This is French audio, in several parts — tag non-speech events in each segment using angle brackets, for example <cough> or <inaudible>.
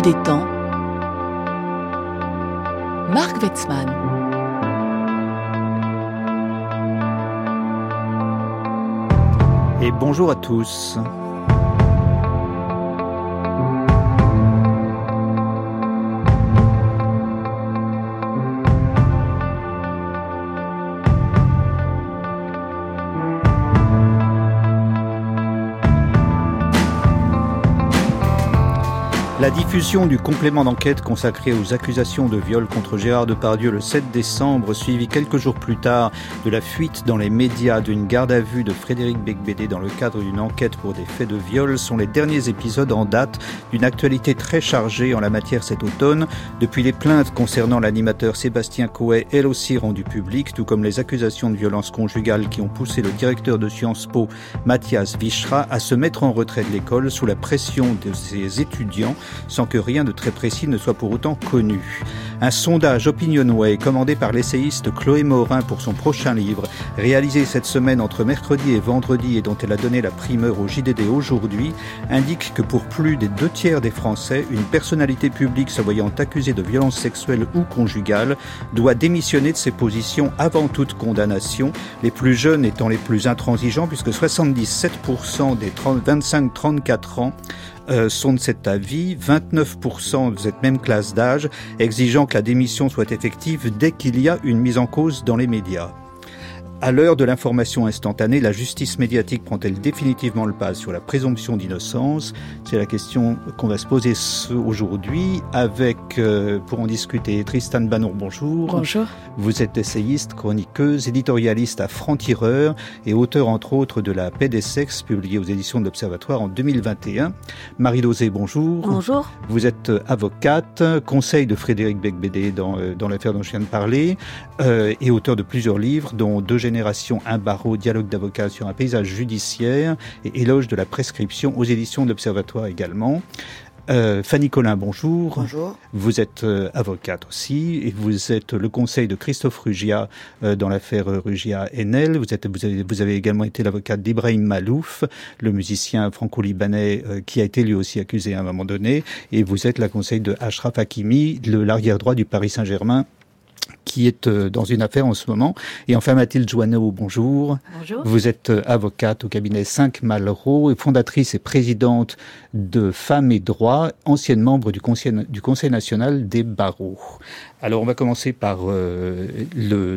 milieu des temps, Marc Wetzmann. Et bonjour à tous. La diffusion du complément d'enquête consacré aux accusations de viol contre Gérard Depardieu le 7 décembre, suivi quelques jours plus tard de la fuite dans les médias d'une garde à vue de Frédéric Becbédé dans le cadre d'une enquête pour des faits de viol, sont les derniers épisodes en date d'une actualité très chargée en la matière cet automne, depuis les plaintes concernant l'animateur Sébastien Coët, elles aussi rendues publiques, tout comme les accusations de violence conjugale qui ont poussé le directeur de Sciences Po, Mathias Vichra, à se mettre en retrait de l'école sous la pression de ses étudiants sans que rien de très précis ne soit pour autant connu. Un sondage Opinionway commandé par l'essayiste Chloé Morin pour son prochain livre, réalisé cette semaine entre mercredi et vendredi et dont elle a donné la primeur au JDD aujourd'hui, indique que pour plus des deux tiers des Français, une personnalité publique se voyant accusée de violence sexuelle ou conjugale doit démissionner de ses positions avant toute condamnation, les plus jeunes étant les plus intransigeants puisque 77% des 25-34 ans sont de cet avis, 29% de cette même classe d'âge exigeant que la démission soit effective dès qu'il y a une mise en cause dans les médias. À l'heure de l'information instantanée, la justice médiatique prend-elle définitivement le pas sur la présomption d'innocence? C'est la question qu'on va se poser aujourd'hui avec, euh, pour en discuter, Tristan Banon, bonjour. Bonjour. Vous êtes essayiste, chroniqueuse, éditorialiste à Franc-Tireur et auteur entre autres de la paix des sexes publiée aux éditions de l'Observatoire en 2021. Marie Dosé, bonjour. Bonjour. Vous êtes avocate, conseil de Frédéric Becbédé dans, euh, dans l'affaire dont je viens de parler euh, et auteur de plusieurs livres dont deux génération, un barreau, dialogue d'avocats sur un paysage judiciaire et éloge de la prescription aux éditions de l'Observatoire également. Euh, Fanny Collin, bonjour. Bonjour. Vous êtes euh, avocate aussi et vous êtes le conseil de Christophe Rugia euh, dans l'affaire Rugia-Enel. Vous, êtes, vous, avez, vous avez également été l'avocate d'Ibrahim Malouf, le musicien franco-libanais qui a été lui aussi accusé à un moment donné. Et vous êtes la conseil de Ashraf Hakimi, l'arrière droit du Paris Saint-Germain qui est euh, dans une affaire en ce moment. Et enfin, Mathilde Joanneau, bonjour. Bonjour. Vous êtes euh, avocate au cabinet 5 Malraux et fondatrice et présidente de Femmes et Droits, ancienne membre du Conseil, du Conseil national des barreaux. Alors, on va commencer par euh, le,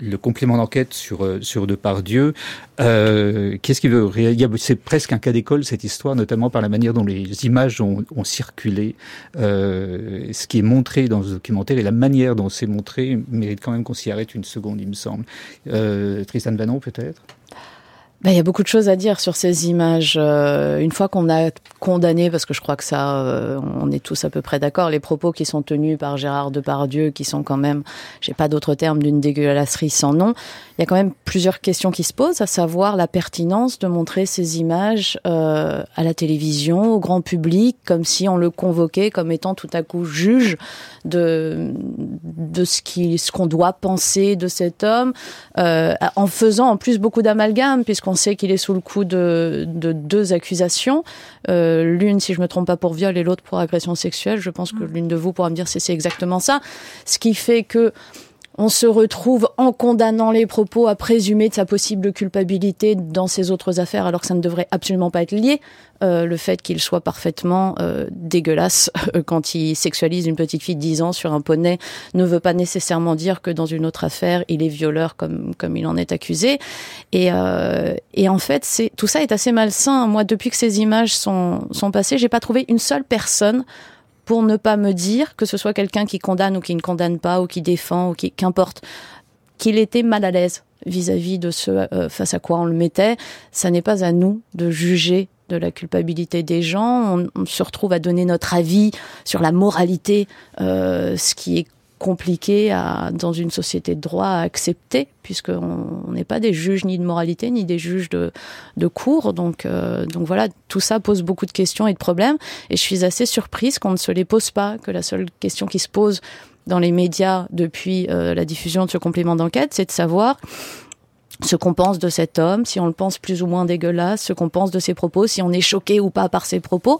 le, complément d'enquête sur, sur Depardieu. Euh, Qu'est-ce qu'il veut C'est presque un cas d'école, cette histoire, notamment par la manière dont les images ont, ont circulé. Euh, ce qui est montré dans ce documentaire et la manière dont c'est montré mérite quand même qu'on s'y arrête une seconde, il me semble. Euh, Tristan Vanon, peut-être? Ben, il y a beaucoup de choses à dire sur ces images. Euh, une fois qu'on a condamné, parce que je crois que ça, euh, on est tous à peu près d'accord, les propos qui sont tenus par Gérard Depardieu, qui sont quand même, j'ai pas d'autre terme, d'une dégueulasserie sans nom, il y a quand même plusieurs questions qui se posent, à savoir la pertinence de montrer ces images euh, à la télévision, au grand public, comme si on le convoquait comme étant tout à coup juge de, de ce qu'on ce qu'on doit penser de cet homme, euh, en faisant en plus beaucoup d'amalgames, puisqu'on sait qu'il est sous le coup de, de deux accusations. Euh, l'une, si je me trompe pas, pour viol et l'autre pour agression sexuelle. Je pense que l'une de vous pourra me dire si c'est exactement ça. Ce qui fait que on se retrouve en condamnant les propos à présumer de sa possible culpabilité dans ces autres affaires alors que ça ne devrait absolument pas être lié. Euh, le fait qu'il soit parfaitement euh, dégueulasse <laughs> euh, quand il sexualise une petite fille de 10 ans sur un poney ne veut pas nécessairement dire que dans une autre affaire il est violeur comme comme il en est accusé et euh, et en fait tout ça est assez malsain moi depuis que ces images sont sont passées j'ai pas trouvé une seule personne pour ne pas me dire que ce soit quelqu'un qui condamne ou qui ne condamne pas ou qui défend ou qui qu'importe qu'il était mal à l'aise vis-à-vis de ce euh, face à quoi on le mettait. Ça n'est pas à nous de juger de la culpabilité des gens. On, se retrouve à donner notre avis sur la moralité, euh, ce qui est compliqué à, dans une société de droit à accepter, puisqu'on n'est pas des juges ni de moralité, ni des juges de, de cours. Donc, euh, donc voilà, tout ça pose beaucoup de questions et de problèmes. Et je suis assez surprise qu'on ne se les pose pas, que la seule question qui se pose dans les médias depuis euh, la diffusion de ce complément d'enquête, c'est de savoir ce qu'on pense de cet homme, si on le pense plus ou moins dégueulasse, ce qu'on pense de ses propos, si on est choqué ou pas par ses propos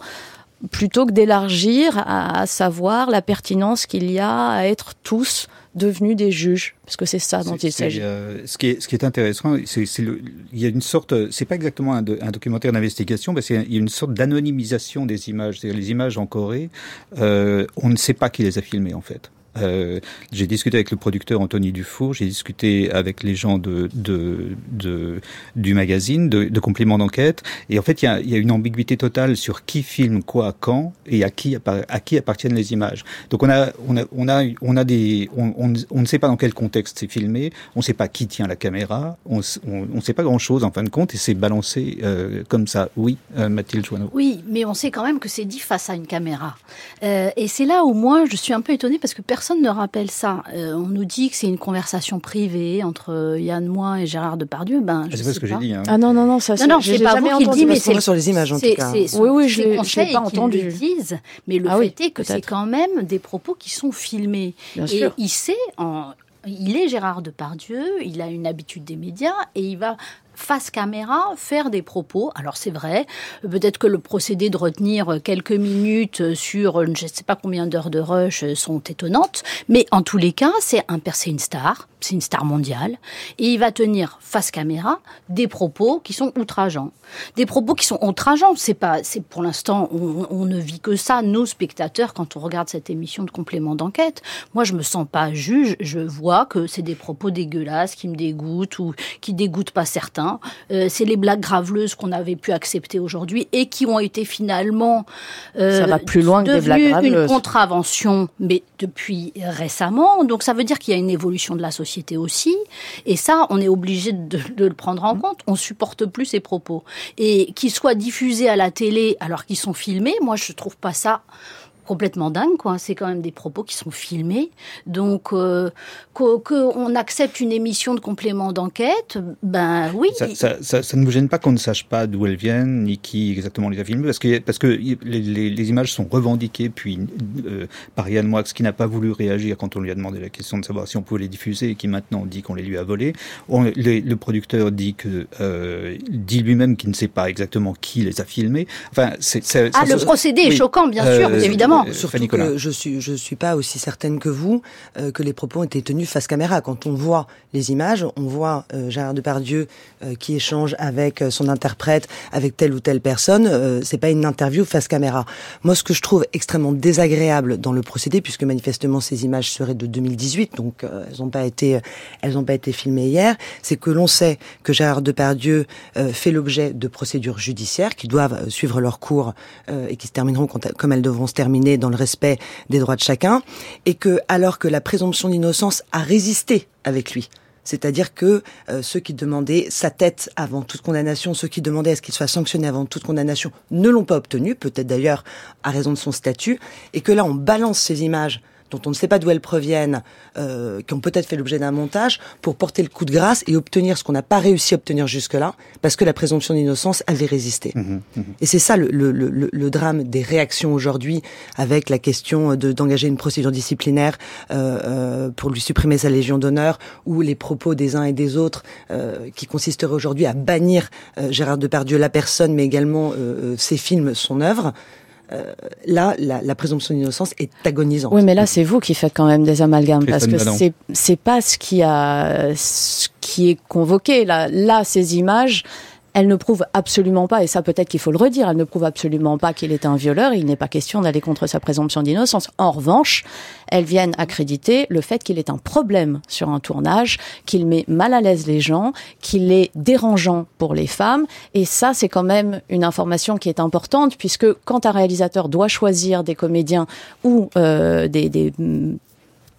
plutôt que d'élargir à, savoir la pertinence qu'il y a à être tous devenus des juges, parce que c'est ça dont il s'agit. Euh, ce, qui est, ce qui est intéressant, c'est il y a une sorte, c'est pas exactement un, un documentaire d'investigation, parce qu'il y a une sorte d'anonymisation des images. C'est-à-dire les images en Corée, euh, on ne sait pas qui les a filmées en fait. Euh, j'ai discuté avec le producteur Anthony Dufour, j'ai discuté avec les gens de, de, de du magazine, de, de complément d'enquête, et en fait il y a, y a, une ambiguïté totale sur qui filme quoi quand et à qui à qui appartiennent les images. Donc on a on a on a on a des on, on, ne sait pas dans quel contexte c'est filmé, on ne sait pas qui tient la caméra, on on, sait pas grand chose en fin de compte et c'est balancé euh, comme ça. Oui, euh, Mathilde Joanneau. Oui, mais on sait quand même que c'est dit face à une caméra, euh, et c'est là où moi je suis un peu étonnée parce que personne personne ne rappelle ça. Euh, on nous dit que c'est une conversation privée entre Yann Moix et Gérard Depardieu. Ben, je ah, c'est pas ce que j'ai dit. Hein. Ah non, non, non, ça, non, non, c'est pas vous qui le dit, mais c'est sur les images en tout cas. Oui, oui, je l'ai pas entendu. Le disent, mais le ah fait est que c'est quand même des propos qui sont filmés. Bien et sûr. il sait, en, il est Gérard Depardieu, il a une habitude des médias et il va face caméra faire des propos. Alors c'est vrai, peut-être que le procédé de retenir quelques minutes sur je ne sais pas combien d'heures de rush sont étonnantes, mais en tous les cas, c'est un une star, c'est une star mondiale, et il va tenir face caméra des propos qui sont outrageants, des propos qui sont outrageants. C'est pas, c'est pour l'instant, on, on, ne vit que ça, nos spectateurs, quand on regarde cette émission de complément d'enquête. Moi, je me sens pas juge, je vois que c'est des propos dégueulasses qui me dégoûtent ou qui dégoûtent pas certains euh, c'est les blagues graveleuses qu'on avait pu accepter aujourd'hui et qui ont été finalement euh, ça va plus loin que des blagues une contravention, mais depuis récemment. Donc ça veut dire qu'il y a une évolution de la société aussi, et ça, on est obligé de, de le prendre en compte. On supporte plus ces propos et qu'ils soient diffusés à la télé alors qu'ils sont filmés. Moi, je trouve pas ça complètement dingue, quoi. C'est quand même des propos qui sont filmés. Donc, euh, qu'on accepte une émission de complément d'enquête, ben oui. Ça, ça, ça, ça, ne vous gêne pas qu'on ne sache pas d'où elles viennent, ni qui exactement les a filmées Parce que, parce que les, les, les images sont revendiquées, puis euh, par Yann Moix, qui n'a pas voulu réagir quand on lui a demandé la question de savoir si on pouvait les diffuser, et qui maintenant dit qu'on les lui a volées. On, les, le producteur dit que euh, dit lui-même qu'il ne sait pas exactement qui les a filmées. Enfin, c'est, ah, le procédé est choquant, bien sûr, euh, évidemment. Euh, Surtout que je suis je suis pas aussi certaine que vous euh, que les propos ont été tenus face caméra. Quand on voit les images, on voit euh, Gérard Depardieu euh, qui échange avec son interprète, avec telle ou telle personne. c'est pas une interview face caméra. Moi, ce que je trouve extrêmement désagréable dans le procédé, puisque manifestement ces images seraient de 2018, donc elles n'ont pas été elles n'ont pas été filmées hier, c'est que l'on sait que Gérard Depardieu fait l'objet de procédures judiciaires qui doivent suivre leur cours et qui se termineront comme elles devront se terminer dans le respect des droits de chacun, et que alors que la présomption d'innocence a résisté avec lui, c'est-à-dire que euh, ceux qui demandaient sa tête avant toute condamnation, ceux qui demandaient à ce qu'il soit sanctionné avant toute condamnation, ne l'ont pas obtenu, peut-être d'ailleurs à raison de son statut, et que là on balance ces images dont on ne sait pas d'où elles proviennent, euh, qui ont peut-être fait l'objet d'un montage, pour porter le coup de grâce et obtenir ce qu'on n'a pas réussi à obtenir jusque-là, parce que la présomption d'innocence avait résisté. Mmh, mmh. Et c'est ça le, le, le, le, drame des réactions aujourd'hui, avec la question d'engager une procédure disciplinaire euh, euh, pour lui supprimer sa légion d'honneur, ou les propos des uns et des autres, euh, qui consisteraient aujourd'hui à bannir euh, Gérard Depardieu, la personne, mais également euh, ses films, son œuvre. Euh, là, la, la présomption d'innocence est agonisante. Oui, mais là, c'est vous qui faites quand même des amalgames parce que c'est c'est pas ce qui a ce qui est convoqué là. Là, ces images elle ne prouve absolument pas, et ça peut-être qu'il faut le redire, elle ne prouve absolument pas qu'il est un violeur, il n'est pas question d'aller contre sa présomption d'innocence. En revanche, elles viennent accréditer le fait qu'il est un problème sur un tournage, qu'il met mal à l'aise les gens, qu'il est dérangeant pour les femmes, et ça c'est quand même une information qui est importante, puisque quand un réalisateur doit choisir des comédiens ou euh, des, des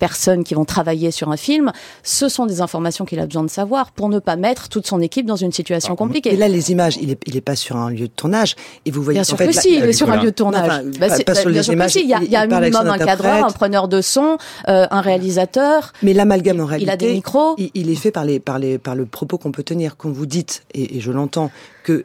personnes qui vont travailler sur un film, ce sont des informations qu'il a besoin de savoir pour ne pas mettre toute son équipe dans une situation compliquée. Et là, les images, il est, il est pas sur un lieu de tournage. Et vous voyez, bien sûr que si, il est sur un lieu de tournage. Enfin, bah, pas, sur les images. Il y a, il y a un minimum un cadreur, un preneur de son, euh, un réalisateur. Mais l'amalgame en réalité, il a des micros. Il, il est fait par les, par les, par le propos qu'on peut tenir. Quand vous dites, et, et je l'entends, que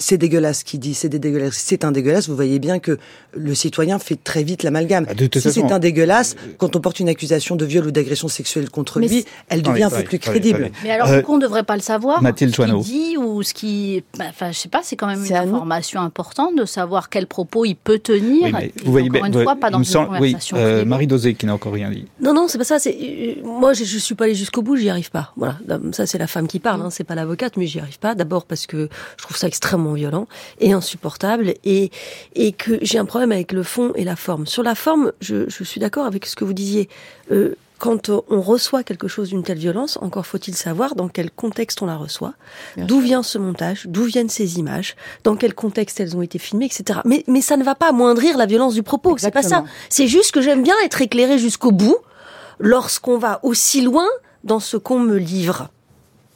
c'est dégueulasse qui dit c'est dégueulasse, c'est un dégueulasse, vous voyez bien que le citoyen fait très vite l'amalgame. Ah, toute si c'est un dégueulasse, quand on porte une accusation de viol ou d'agression sexuelle contre Mais lui, elle devient Oui, un peu oui, plus crédible. oui. Mais alors, Euh, pourquoi on ne devrait pas le savoir Mathilde Ce qu'il dit ou ce qui. bah, Enfin, je sais pas, c'est quand même C'est une information importante de savoir quels propos il peut tenir. Oui, mais vous voyez encore bien, une fois, pas dans une oui, conversation. euh. Marie Dosé qui n'a encore rien dit. Non, non, c'est pas ça. Euh, moi, je, je suis pas allée jusqu'au bout, j'y arrive pas. Voilà, ça c'est la femme qui parle, hein, c'est pas l'avocate, mais j'y arrive pas. D'abord parce que je trouve ça extrêmement violent et insupportable, et et que j'ai un problème avec le fond et la forme. Sur la forme, je, je suis d'accord avec ce que vous disiez. Euh, quand on reçoit quelque chose d'une telle violence, encore faut-il savoir dans quel contexte on la reçoit, d'où vient ce montage, d'où viennent ces images, dans quel contexte elles ont été filmées, etc. Mais, mais ça ne va pas amoindrir la violence du propos, c'est pas ça. C'est juste que j'aime bien être éclairé jusqu'au bout lorsqu'on va aussi loin dans ce qu'on me livre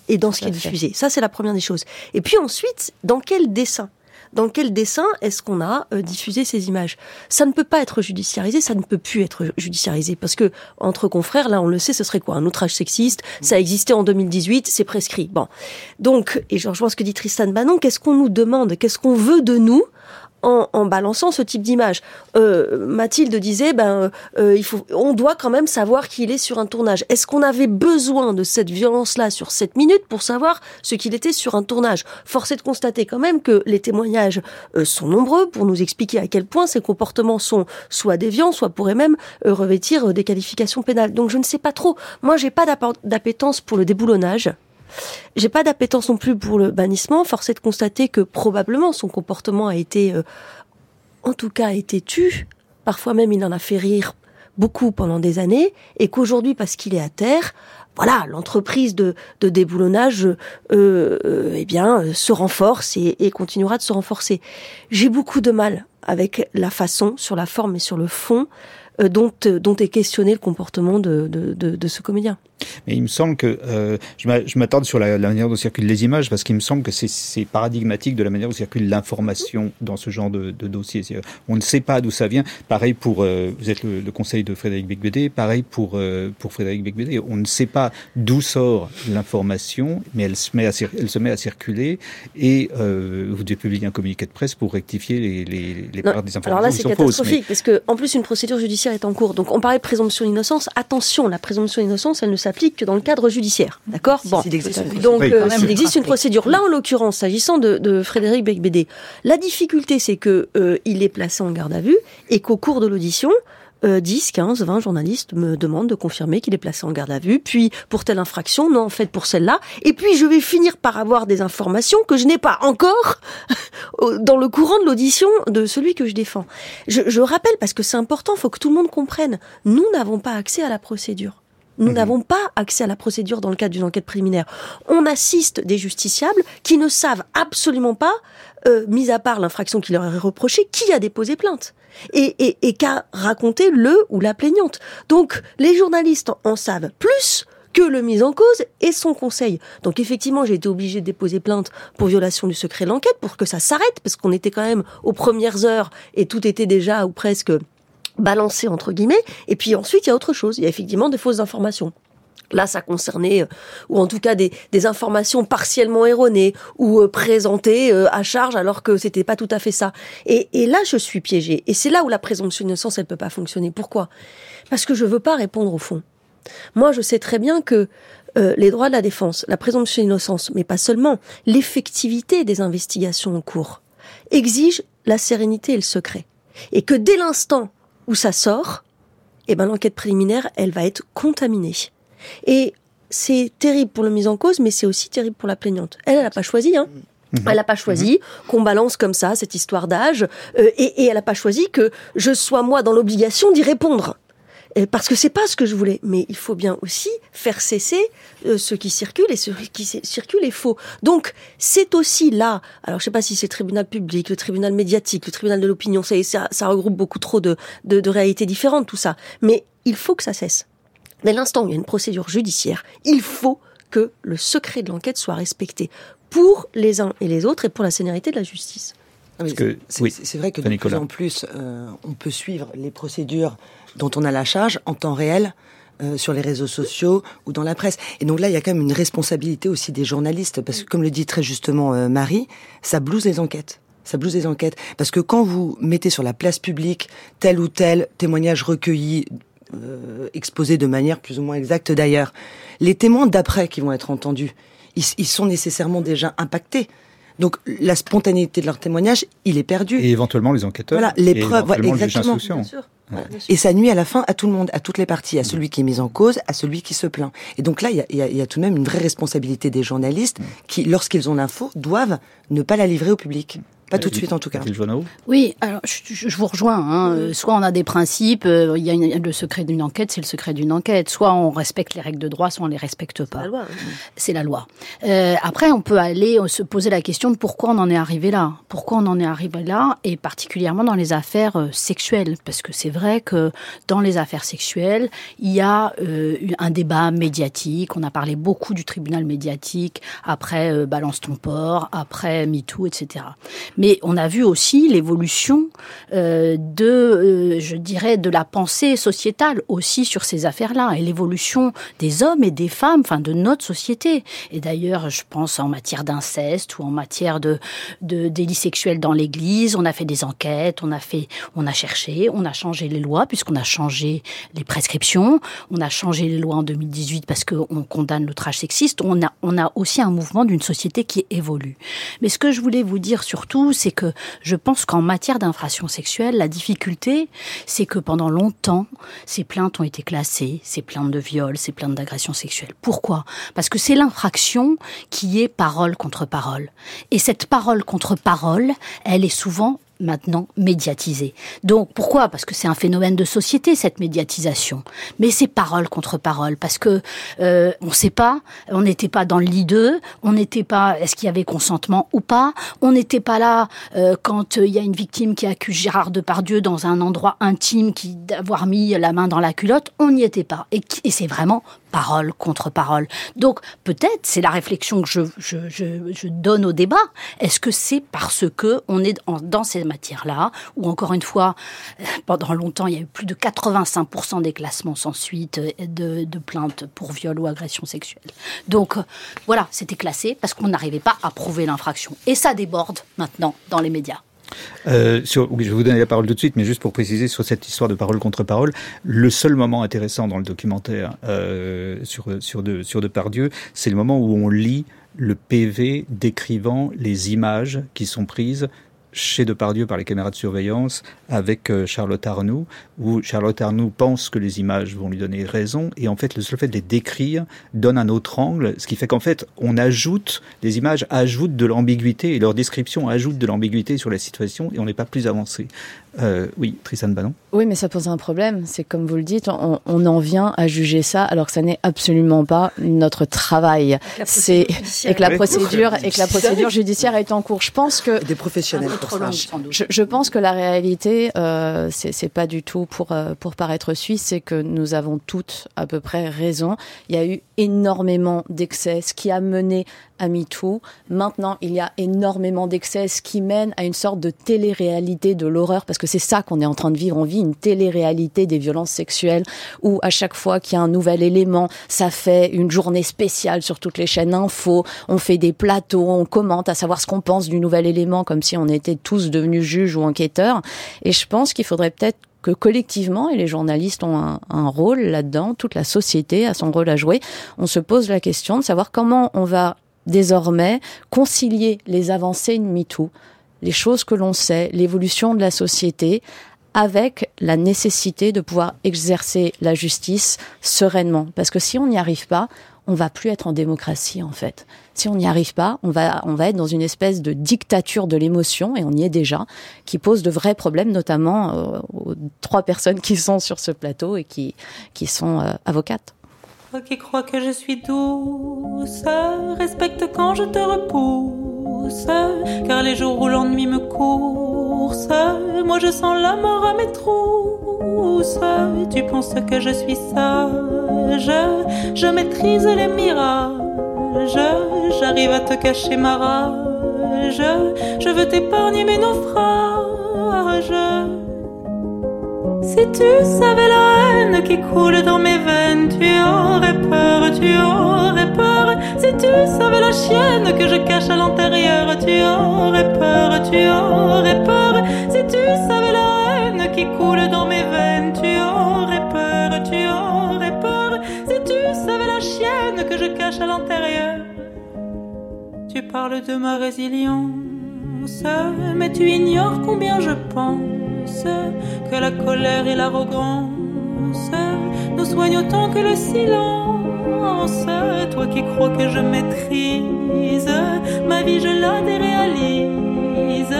et dans ce qui est diffusé. Ça, c'est la première des choses. Et puis ensuite, dans quel dessin? Dans quel dessin est-ce qu'on a euh, diffusé ces images? Ça ne peut pas être judiciarisé, ça ne peut plus être judiciarisé parce que entre confrères, là, on le sait, ce serait quoi? Un outrage sexiste? Ça a existé en 2018, c'est prescrit. Bon, donc, et je rejoins ce que dit Tristan Bannon. Qu'est-ce qu'on nous demande? Qu'est-ce qu'on veut de nous? En, en balançant ce type d'image. Euh, Mathilde disait, ben, euh, il faut, on doit quand même savoir qu'il est sur un tournage. Est-ce qu'on avait besoin de cette violence-là sur 7 minutes pour savoir ce qu'il était sur un tournage? Force est de constater quand même que les témoignages euh, sont nombreux pour nous expliquer à quel point ces comportements sont soit déviants, soit pourraient même euh, revêtir euh, des qualifications pénales. Donc je ne sais pas trop. Moi, j'ai pas d'appétence pour le déboulonnage. J'ai pas d'appétence non plus pour le bannissement. Force est de constater que probablement son comportement a été, euh, en tout cas, a été tu. Parfois même, il en a fait rire beaucoup pendant des années, et qu'aujourd'hui, parce qu'il est à terre, voilà, l'entreprise de, de déboulonnage, euh, euh, eh bien, euh, se renforce et, et continuera de se renforcer. J'ai beaucoup de mal avec la façon, sur la forme et sur le fond, euh, dont, euh, dont est questionné le comportement de, de, de, de ce comédien. Mais il me semble que euh, je m'a- je m'attarde sur la, la manière dont circulent les images parce qu'il me semble que c'est- paradigmatique de la manière dont circule l'information dans ce genre de, de dossier. C'est-à-dire, On ne sait pas d'où ça vient. Pareil pour euh, vous êtes le, le conseil de Frédéric Becbédé. Pareil pour euh, pour Frédéric Becbédé. On ne sait pas d'où sort l'information, mais elle se met à elle se met à circuler et euh, vous devez publier un communiqué de presse pour rectifier les les, les Non, parts des informations Alors là, c'est. Mais- catastrophique, parce que en plus, une procédure judiciaire est en cours. Donc, on parlait de présomption d'innocence. Attention, la présomption d'innocence, elle ne s'applique que dans le cadre judiciaire. D'accord Bon. s'il existe une Donc, euh, s'il existe une procédure. Là, en l'occurrence, s'agissant de, de Frédéric Becbédé, la difficulté, c'est que euh, il est placé en garde à vue et qu'au cours de l'audition, euh, 10, 15, 20 journalistes me demandent de confirmer qu'il est placé en garde à vue, puis pour telle infraction, non, en fait, pour celle-là. Et puis, je vais finir par avoir des informations que je n'ai pas encore <laughs> au- dans le courant de l'audition de celui que je défends. Je, je rappelle, parce que c'est important, faut que tout le monde comprenne, nous n'avons pas accès à la procédure. Nous Mhm. n'avons pas accès à la procédure dans le cadre d'une enquête préliminaire. On assiste des justiciables qui ne savent absolument pas, euh, mis à part l'infraction qui leur est reprochée, qui a déposé plainte et, et, et qu'a raconté le ou la plaignante. Donc les journalistes en, en savent plus que le mis en cause et son conseil. Donc effectivement, j'ai été obligée de déposer plainte pour violation du secret de l'enquête pour que ça s'arrête parce qu'on était quand même aux premières heures et tout était déjà ou presque balancé entre guillemets. Et puis ensuite, il y a autre chose. Il y a effectivement des fausses informations. Là, ça concernait, euh, ou en tout cas des, des informations partiellement erronées ou euh, présentées euh, à charge alors que c'était pas tout à fait ça. Et, et là, je suis piégée. Et c'est là où la présomption d'innocence, elle peut pas fonctionner. Pourquoi? Parce que je veux pas répondre au fond. Moi, je sais très bien que euh, les droits de la défense, la présomption d'innocence, mais pas seulement, l'effectivité des investigations en cours exige la sérénité et le secret. Et que dès l'instant où ça sort, eh ben l'enquête préliminaire, elle va être contaminée. Et c'est terrible pour le mise en cause, mais c'est aussi terrible pour la plaignante. Elle, elle n'a pas choisi, hein. Elle n'a pas choisi qu'on balance comme ça cette histoire d'âge, euh, et, et elle n'a pas choisi que je sois moi dans l'obligation d'y répondre. Euh, Parce que c'est pas ce que je voulais, mais il faut bien aussi faire cesser euh, ce qui circule et ce qui ci- circule est faux. Donc c'est aussi là. Alors je sais pas si c'est le tribunal public, le tribunal médiatique, le tribunal de l'opinion, ça, regroupe beaucoup trop de, de, de réalités différentes tout ça. Mais il faut que ça cesse. Dès l'instant où il y a une procédure judiciaire, il faut que le secret de l'enquête soit respecté pour les uns et les autres et pour la sénérité de la justice. Que- c'est oui, vrai que de plus en plus, euh, on peut suivre les procédures dont on a la charge en temps réel euh, sur les réseaux sociaux ou dans la presse. Et donc là, il y a quand même une responsabilité aussi des journalistes, parce que comme le dit très justement euh, Marie, ça blouse les enquêtes. Ça blouse les enquêtes. Parce que quand vous mettez sur la place publique tel ou tel témoignage recueilli, euh, exposé de manière plus ou moins exacte d'ailleurs, les témoins d'après qui vont être entendus, ils, ils sont nécessairement déjà impactés. Donc la spontanéité de leur témoignage, il est perdu. Et éventuellement les enquêteurs. Voilà, les et preuves, ouais, éventuellement le juge exactement. d'instruction. Bien sûr. Et ça nuit à la fin à tout le monde, à toutes les parties, à celui qui est mis en cause, à celui qui se plaint. Et donc là, il y a, il y a- il y a tout de même une vraie responsabilité des journalistes qui, lorsqu'ils ont l'info, doivent ne pas la livrer au public. Pas tout de suite en tout cas. Oui, alors je, je- je vous rejoins. Hein. Euh, Soit on a des principes, euh, il y a une- le secret d'une enquête, c'est le secret d'une enquête. Soit on respecte les règles de droit, soit on les respecte pas. La loi. hein. C'est la loi. Euh, après, on peut aller euh, se poser la question de pourquoi on en est arrivé là. Pourquoi on en est arrivé là, et particulièrement dans les affaires euh, sexuelles. Parce que c'est vrai que dans les affaires sexuelles, il y a euh, eu un débat médiatique. On a parlé beaucoup du tribunal médiatique après euh, Balance ton port, après MeToo, etc. Mais on a vu aussi l'évolution euh, de, euh, je dirais, de la pensée sociétale aussi sur ces affaires-là et l'évolution des hommes et des femmes, enfin de notre société. Et d'ailleurs, je pense en matière d'inceste ou en matière de, de délits sexuels dans l'Église, on a fait des enquêtes, on a fait, on a cherché, on a changé les lois puisqu'on a changé les prescriptions, on a changé les lois en 2018 parce qu'on condamne l'outrage sexiste. On a, on a aussi un mouvement d'une société qui évolue. Mais ce que je voulais vous dire surtout, c'est que je pense qu'en matière d'infraction sexuelle, la difficulté, c'est que pendant longtemps, ces plaintes ont été classées, ces plaintes de viol, ces plaintes d'agression sexuelle. Pourquoi? Parce que c'est l'infraction qui est parole contre parole. Et cette parole contre parole, elle est souvent maintenant médiatisée. Donc pourquoi? Parce que c'est un phénomène de société cette médiatisation. Mais c'est parole contre parole parce que euh, on ne sait pas, on n'était pas dans le lit on n'était pas, est-ce qu'il y avait consentement ou pas? On n'était pas là euh, quand euh, il y a une victime qui accuse Gérard Depardieu dans un endroit intime qui d'avoir mis la main dans la culotte, on n'y était pas. Et c'est vraiment parole contre parole. Donc peut-être, c'est la réflexion que je, donne au débat, est-ce que c'est parce que on est dans ces matières-là, ou encore une fois, euh, pendant longtemps, il y a eu plus de 85% des classements sans suite euh, de, de plaintes pour viol ou agression sexuelle. Donc euh, voilà, c'était classé parce qu'on n'arrivait pas à prouver l'infraction. Et ça déborde maintenant dans les médias. Euh, je vais vous donner la parole tout de suite, mais juste pour préciser sur cette histoire de parole contre parole, le seul moment intéressant dans le documentaire euh, sur sur de sur Depardieu, c'est le moment où on lit le PV décrivant les images qui sont prises chez Depardieu par les caméras de surveillance avec euh, Charlotte Arnoux, où Charlotte Arnoux pense que les images vont lui donner raison, et en fait le seul fait de les décrire donne un autre angle, ce qui fait qu'en fait on ajoute, les images ajoutent de l'ambiguïté, et leur description ajoute de l'ambiguïté sur la situation, et on n'est pas plus avancé. Euh, oui, Tristan Bannon Oui, mais ça pose un problème. C'est comme vous le dites, on, on en vient à juger ça alors que ça n'est absolument pas notre travail. C'est et que la procédure et que la procédure judiciaire est en cours. Je pense que Des professionnels peu pour ça. je, je pense que la réalité, euh, c'est c'est pas du tout pour euh, pour paraître suisse, c'est que nous avons toutes à peu près raison. Il y a eu énormément d'excès, ce qui a mené à MeToo. Maintenant, il y a énormément d'excès, ce qui mène à une sorte de télé-réalité de l'horreur, parce que c'est ça qu'on est en train de vivre. On vit une télé-réalité des violences sexuelles, où à chaque fois qu'il y a un nouvel élément, ça fait une journée spéciale sur toutes les chaînes info. On fait des plateaux, on commente à savoir ce qu'on pense du nouvel élément, comme si on était tous devenus juges ou enquêteurs. Et je pense qu'il faudrait peut-être que collectivement, et les journalistes ont un, un rôle là-dedans, toute la société a son rôle à jouer, on se pose la question de savoir comment on va désormais concilier les avancées de MeToo, les choses que l'on sait, l'évolution de la société, avec la nécessité de pouvoir exercer la justice sereinement. Parce que si on n'y arrive pas, on va plus être en démocratie en fait. Si on n'y arrive pas, on va on va être dans une espèce de dictature de l'émotion et on y est déjà, qui pose de vrais problèmes, notamment euh, aux trois personnes qui sont sur ce plateau et qui qui sont euh, avocates. Toi qui crois que je suis douce, respecte quand je te repousse, car les jours où l'ennui me course, moi je sens la mort à mes trousses. Tu penses que je suis sage, je maîtrise les mirages, j'arrive à te cacher ma rage, je veux t'épargner mes naufrages. Si tu savais la haine qui coule dans mes veines, tu aurais peur, tu aurais peur. Si tu savais la chienne que je cache à l'intérieur, tu aurais peur, tu aurais peur. Si tu savais la haine qui coule dans mes veines, tu aurais peur, tu aurais peur. Si tu savais la chienne que je cache à l'intérieur, tu parles de ma résilience, mais tu ignores combien je pense que la colère et l'arrogance nous soignent autant que le silence. Toi qui crois que je maîtrise ma vie, je la déréalise.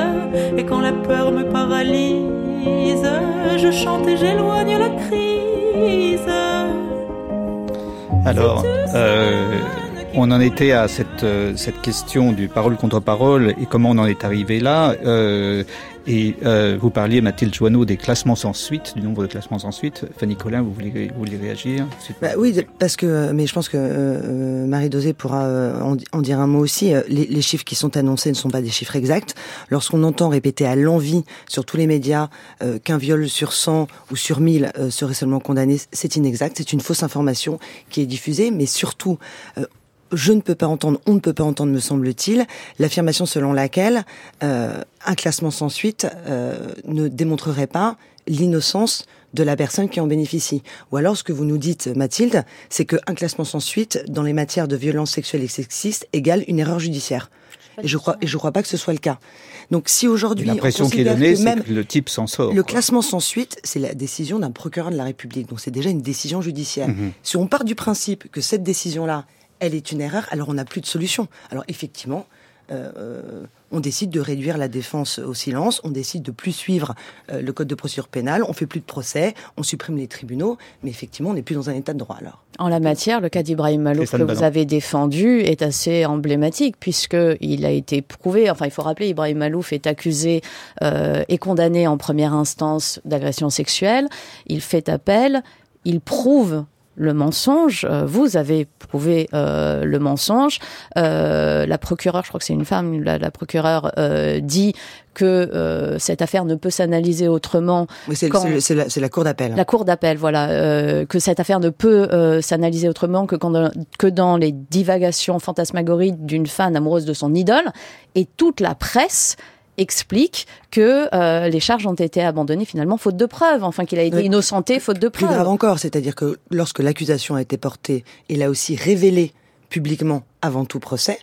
Et quand la peur me paralyse, je chante et j'éloigne la crise. Alors, euh, on en était à cette, euh, cette question du parole contre parole et comment on en est arrivé là. Euh, et euh, vous parliez, Mathilde Joanneau, des classements sans suite, du nombre de classements sans suite. Fanny Collin, vous voulez, vous réagir? Bah Oui, parce que, mais je pense que Marie Dosé pourra en, dire un mot aussi. Les, chiffres qui sont annoncés ne sont pas des chiffres exacts. Lorsqu'on entend répéter à l'envie sur tous les médias qu'un viol sur 100 ou sur 1000 euh, serait seulement condamné, c'est inexact. C'est une fausse information qui est diffusée, mais surtout je ne peux pas entendre, on ne peut pas entendre, me semble-t-il, l'affirmation selon laquelle euh, un classement sans suite euh, ne démontrerait pas l'innocence de la personne qui en bénéficie. Ou alors, ce que vous nous dites, Mathilde, c'est qu'un classement sans suite dans les matières de violence sexuelle et sexiste égale une erreur judiciaire. Et je crois, et je crois pas que ce soit le cas. Donc, si aujourd'hui, l'impression qui est donnée, c'est que le type s'en sort. Le quoi. classement sans suite, c'est la décision d'un procureur de la République. Donc, c'est déjà une décision judiciaire. Mm -hmm. Si on part du principe que cette décision-là, elle est une erreur, alors on n'a plus de solution. Alors effectivement, euh, on décide de réduire la défense au silence, on décide de plus suivre euh, le code de procédure pénale, on fait plus de procès, on supprime les tribunaux, mais effectivement, on n'est plus dans un état de droit alors. En la matière, le cas d'Ibrahim Malouf que vous avez défendu est assez emblématique puisque il a été prouvé, enfin il faut rappeler, Ibrahim Malouf est accusé euh, et condamné en première instance d'agression sexuelle, il fait appel, il prouve le mensonge, euh, vous avez prouvé euh, le mensonge. Euh, la procureure, je crois que c'est une femme, la, la procureure euh, dit que euh, cette affaire ne peut s'analyser autrement. Oui, c'est la, la, cour d'appel. La cour d'appel, voilà, euh, que cette affaire ne peut euh, s'analyser autrement que, quand, que dans les divagations fantasmagoriques d'une fan amoureuse de son idole. Et toute la presse explique que euh, les charges ont été abandonnées finalement faute de preuves, enfin qu'il a été oui. innocenté faute de preuves. Plus grave encore, c'est-à-dire que lorsque l'accusation a été portée, il a aussi révélé publiquement avant tout procès,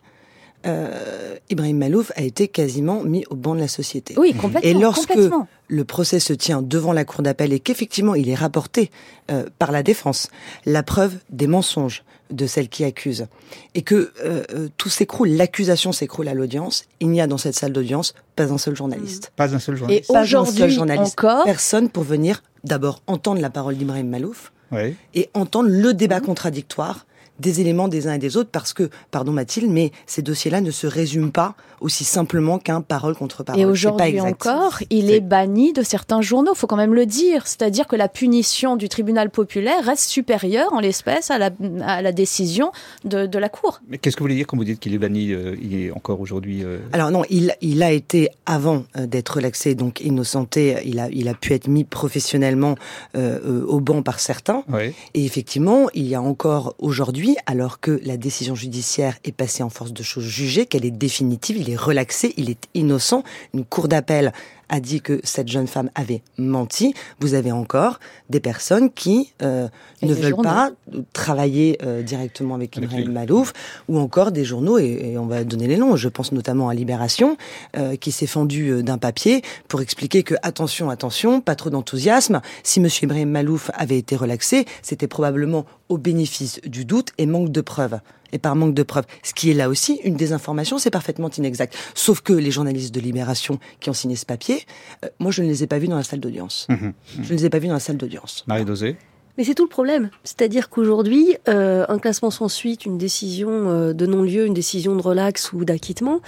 euh, Ibrahim Malouf a été quasiment mis au banc de la société. Oui, complètement. Et lorsque complètement. le procès se tient devant la cour d'appel et qu'effectivement il est rapporté euh, par la défense, la preuve des mensonges de celle qui accuse, et que euh, tout s'écroule, l'accusation s'écroule à l'audience, il n'y a dans cette salle d'audience pas un seul journaliste. Pas un seul journaliste. Et aujourd'hui encore, personne pour venir d'abord entendre la parole d'Ibrahim Malouf oui. et entendre le débat contradictoire des éléments des uns et des autres parce que, pardon Mathilde, mais ces dossiers-là ne se résument pas aussi simplement qu'un parole contre parole. Et aujourd'hui encore, il est... est... banni de certains journaux, faut quand même le dire. C'est-à-dire que la punition du tribunal populaire reste supérieure en l'espèce à la, à la décision de, de la Cour. Mais qu'est-ce que vous voulez dire quand vous dites qu'il est banni euh, Il est encore aujourd'hui euh... Alors non, il, il a été, avant euh, d'être relaxé, donc innocenté, il a, il a pu être mis professionnellement euh, au banc par certains. Oui. Et effectivement, il y a encore aujourd'hui alors que la décision judiciaire est passée en force de chose jugée, qu'elle est définitive, il est relaxé, il est innocent. Une cour d'appel a dit que cette jeune femme avait menti. Vous avez encore des personnes qui euh, ne veulent journaux. pas travailler euh, directement avec Ibrahim Malouf, ou encore des journaux, et, et, on va donner les noms. Je pense notamment à Libération, euh, qui s'est fendu d'un papier pour expliquer que attention, attention, pas trop d'enthousiasme. Si Monsieur Ibrahim Malouf avait été relaxé, c'était probablement au bénéfice du doute et manque de preuves et par manque de preuves. Ce qui est là aussi une désinformation, c'est parfaitement inexact. Sauf que les journalistes de Libération qui ont signé ce papier, euh, moi je ne les ai pas vus dans la salle d'audience. Mmh, mmh. Je ne les ai pas vus dans la salle d'audience. Marie Dosé mais c'est tout le problème. C'est-à-dire qu'aujourd'hui, euh, un classement sans suite, une décision euh, de non-lieu, une décision de relax ou d'acquittement,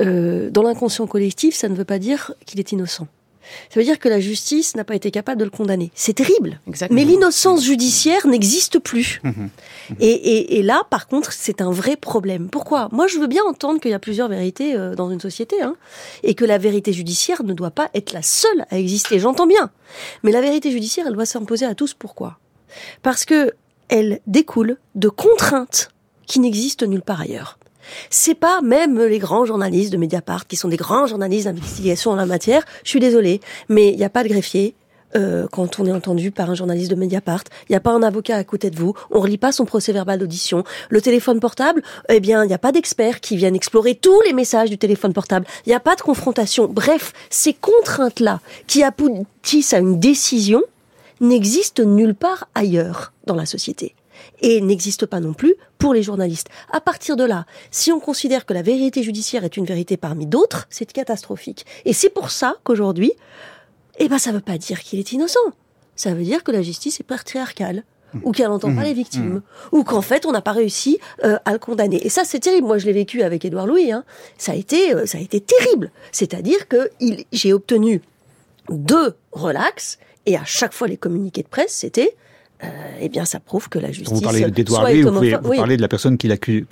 euh, dans l'inconscient collectif, ça ne veut pas dire qu'il est innocent. Ça veut dire que la justice n'a pas été capable de le condamner. C'est terrible. Exactement. Mais l'innocence judiciaire n'existe plus. Et, et, et, là, par contre, c'est un vrai problème. Pourquoi? Moi, je veux bien entendre qu'il y a plusieurs vérités euh, dans une société, hein, et que la vérité judiciaire ne doit pas être la seule à exister. J'entends bien. Mais la vérité judiciaire, elle doit s'imposer à tous. Pourquoi? Parce que elle découle de contraintes qui n'existent nulle part ailleurs. C'est pas même les grands journalistes de Mediapart qui sont des grands journalistes d'investigation en la matière. Je suis désolée, mais il n'y a pas de greffier, euh, quand on est entendu par un journaliste de Mediapart. Il n'y a pas un avocat à côté de vous. On relit pas son procès verbal d'audition. Le téléphone portable, eh bien, il n'y a pas d'experts qui viennent explorer tous les messages du téléphone portable. Il n'y a pas de confrontation. Bref, ces contraintes-là qui aboutissent à une décision n'existent nulle part ailleurs dans la société et n'existe pas non plus pour les journalistes. À partir de là, si on considère que la vérité judiciaire est une vérité parmi d'autres, c'est catastrophique. Et c'est pour ça qu'aujourd'hui, eh ben, ça veut pas dire qu'il est innocent. Ça veut dire que la justice est patriarcale ou qu'elle n'entend pas les victimes, ou qu'en fait on n'a pas réussi euh, à le condamner. Et ça c'est terrible. Moi je l'ai vécu avec Édouard Louis. Hein. Ça a été, euh, ça a été terrible. C'est-à-dire que j'ai obtenu deux relax et à chaque fois les communiqués de presse c'était euh, eh bien, ça prouve que la justice. Vous parlez d'Edouard Louis, vous, pouvez, vous parlez de la personne qui que,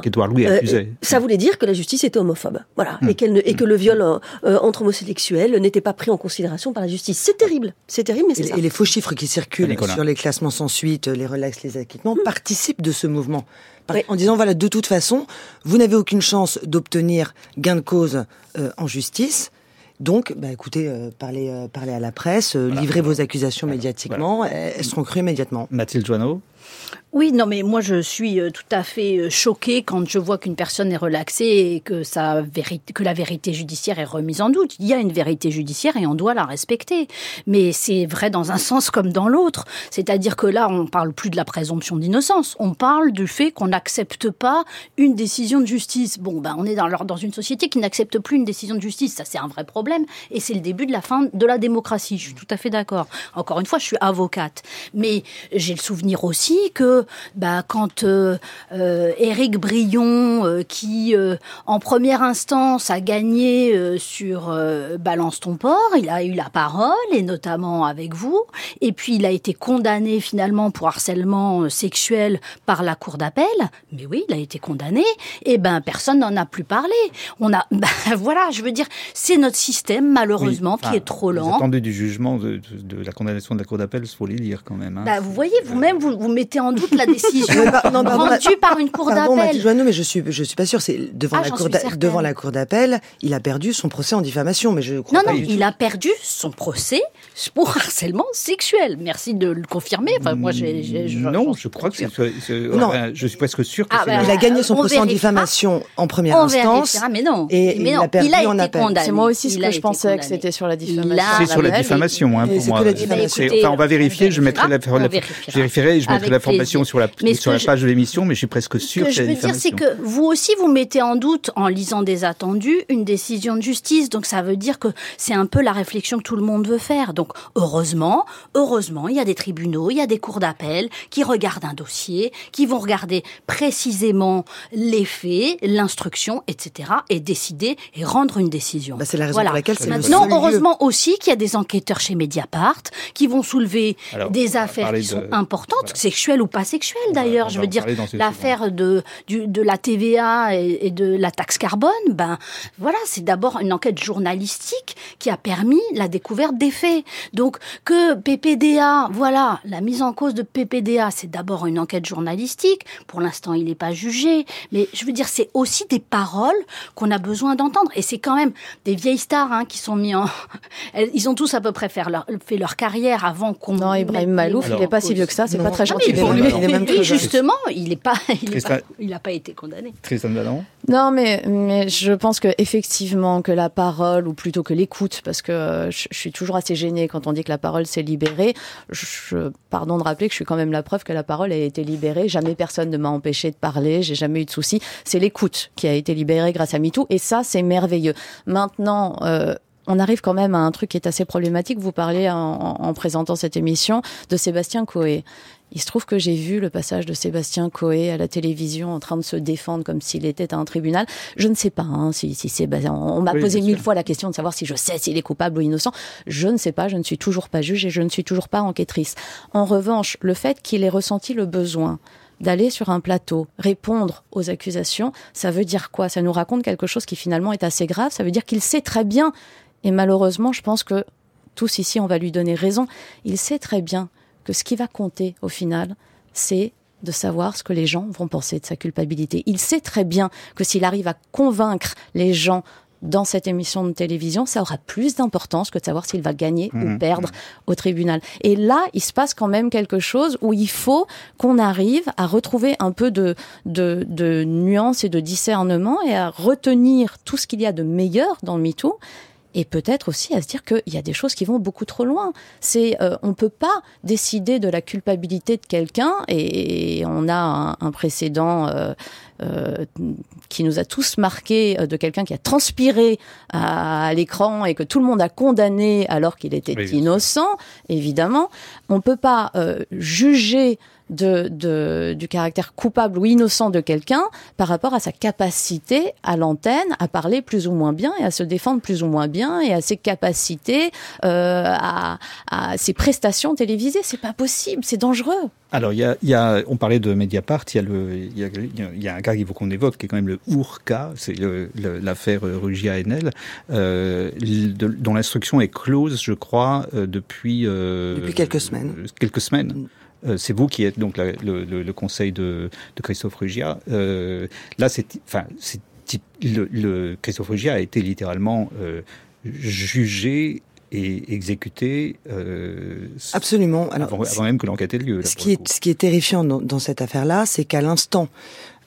qu'Edouard Louis accusait. Euh, ça voulait dire que la justice était homophobe, voilà, et, qu'elle et que le viol euh, entre homosexuels n'était pas pris en considération par la justice. C'est terrible, c'est terrible, mais c'est ça. Et les faux chiffres qui circulent sur les classements sans suite, les relax, les acquittements, participent de ce mouvement. En disant voilà, de toute façon, vous n'avez aucune chance d'obtenir gain de cause en justice. Donc, bah, écoutez, euh, parlez, euh, parlez à la presse, euh, livrez vos accusations médiatiquement, elles seront crues immédiatement. Mathilde Joanneau oui, non, mais moi je suis euh, tout à fait euh, choquée quand je vois qu'une personne est relaxée et que, la vérité judiciaire est remise en doute. Il y a une vérité judiciaire et on doit la respecter. Mais c'est vrai dans un <laughs> sens comme dans l'autre. C'est-à-dire que là, on parle plus de la présomption d'innocence. On parle du fait qu'on n'accepte pas une décision de justice. Bon, ben, on est dans, dans une société qui n'accepte plus une décision de justice. Ça, c'est un vrai problème. Et c'est le début de la fin de la démocratie. Je suis tout à fait d'accord. Encore une fois, je suis avocate. Mais j'ai le souvenir aussi que bah, quand euh, euh, Éric Brion, euh, qui en première instance a gagné sur Balance ton port, il a eu la parole, et notamment avec vous, et puis il a été condamné finalement pour harcèlement sexuel par la cour d'appel, mais oui, il a été condamné, et ben personne n'en a plus parlé. On a, <laughs> ben, voilà, je veux dire, c'est notre système malheureusement qui est trop lent. Attendez du jugement de, de, la condamnation de la cour d'appel, il faut les lire quand même. Hein. Bah, vous voyez, vous-même, vous, vous mettez en doute la <laughs> décision non, rendue par une cour d'appel. Non, mais je suis, je suis pas sûr. C'est devant ah, la cour devant la cour d'appel, il a perdu son procès en diffamation, mais je crois non, pas. Non, il a perdu son procès pour <laughs> harcèlement sexuel. Merci de le confirmer. Enfin, moi, j'ai, non, je crois que c'est. Non, je suis presque sûr que ah, bah, il a gagné son procès en diffamation en première instance. mais non, et, mais non, il a perdu il en appel. C'est moi aussi ce que je pensais que c'était sur la diffamation. C'est sur la diffamation, hein, pour moi. Enfin, on va vérifier. Je mettrai la, je vérifierai. Je mettrai l'information sur la sur la page de l'émission, mais je suis presque sûr que je veux dire, c'est que vous aussi, vous mettez en doute, en lisant des attendus, une décision de justice. Donc ça veut dire que c'est un peu la réflexion que tout le monde veut faire. Donc heureusement, heureusement, il y a des tribunaux, il y a des cours d'appel qui regardent un dossier, qui vont regarder précisément les faits, l'instruction, etc., et décider et rendre une décision. Bah, c'est la raison pour laquelle c'est Maintenant, heureusement aussi qu'il y a des enquêteurs chez Mediapart qui vont soulever des affaires qui sont importantes, sexuelles ou pas sexuelles d'ailleurs. Je veux dire, l'affaire de, de la TVA et, de la taxe carbone, ben voilà, c'est d'abord une enquête journalistique qui a permis la découverte des faits. Donc que PPDA, voilà, la mise en cause de PPDA, c'est d'abord une enquête journalistique. Pour l'instant, il n'est pas jugé, mais je veux dire, c'est aussi des paroles qu'on a besoin d'entendre. Et c'est quand même des vieilles stars hein, qui sont mis en, <laughs> ils ont tous à peu près fait leur, fait leur carrière avant qu'on. Non, Ibrahim Malouf, il n'est pas si vieux que ça. C'est pas très gentil pour lui. Et justement, il n'est pas, il n'a pas été condamné. Tristan Non, mais, mais je pense que effectivement que la parole, ou plutôt que l'écoute, parce que je, suis toujours assez gênée quand on dit que la parole s'est libérée. Je, pardon de rappeler que je suis quand même la preuve que la parole a été libérée. Jamais personne ne m'a empêché de parler. J'ai jamais eu de soucis. C'est l'écoute qui a été libérée grâce à MeToo, et ça, c'est merveilleux. Maintenant. Euh, on arrive quand même à un truc qui est assez problématique. Vous parlez en, en présentant cette émission de Sébastien Coé. Il se trouve que j'ai vu le passage de Sébastien Coé à la télévision en train de se défendre comme s'il était à un tribunal. Je ne sais pas hein, si, si Sébastien. On m'a posé mille fois la question de savoir si je sais s'il est coupable ou innocent. Je ne sais pas. Je ne suis toujours pas juge et je ne suis toujours pas enquêtrice. En revanche, le fait qu'il ait ressenti le besoin d'aller sur un plateau, répondre aux accusations, ça veut dire quoi? Ça nous raconte quelque chose qui finalement est assez grave? Ça veut dire qu'il sait très bien, et malheureusement, je pense que tous ici, on va lui donner raison, il sait très bien que ce qui va compter au final, c'est de savoir ce que les gens vont penser de sa culpabilité. Il sait très bien que s'il arrive à convaincre les gens dans cette émission de télévision, ça aura plus d'importance que de savoir s'il va gagner ou Mhm. perdre au tribunal. Et là, il se passe quand même quelque chose où il faut qu'on arrive à retrouver un peu de, de, de nuance et de discernement et à retenir tout ce qu'il y a de meilleur dans le MeToo et peut-être aussi à se dire qu'il y a des choses qui vont beaucoup trop loin. C'est, euh, on peut pas décider de la culpabilité de quelqu'un et on a un, un précédent euh, euh, qui nous a tous marqué euh, de quelqu'un qui a transpiré à, à l'écran et que tout le monde a condamné alors qu'il était Oui, innocent. Évidemment, on peut pas euh, juger de, de, du caractère coupable ou innocent de quelqu'un par rapport à sa capacité à l'antenne à parler plus ou moins bien et à se défendre plus ou moins bien et à ses capacités euh, à, à ses prestations télévisées. C'est pas possible, c'est dangereux. Alors, il y a, il y a, on parlait de Mediapart, il y a, le, il y a, il y a un cas qu'il faut qu'on évoque, qui est quand même le Ourca, c'est l'affaire Rugia Enel, euh, dont l'instruction est close, je crois, euh, depuis... euh, Depuis quelques semaines. quelques semaines. Euh, c'est vous qui êtes donc la- le, conseil de, de Christophe Rugia. Euh, là, c'est, enfin, c'est, le, le Christophe Rugia a été littéralement euh, jugé et exécuté euh, Absolument. Alors, avant, avant même que l'enquête ait lieu. là, ce qui le est coup. ce qui est terrifiant dans, dans cette affaire-là, c'est qu'à l'instant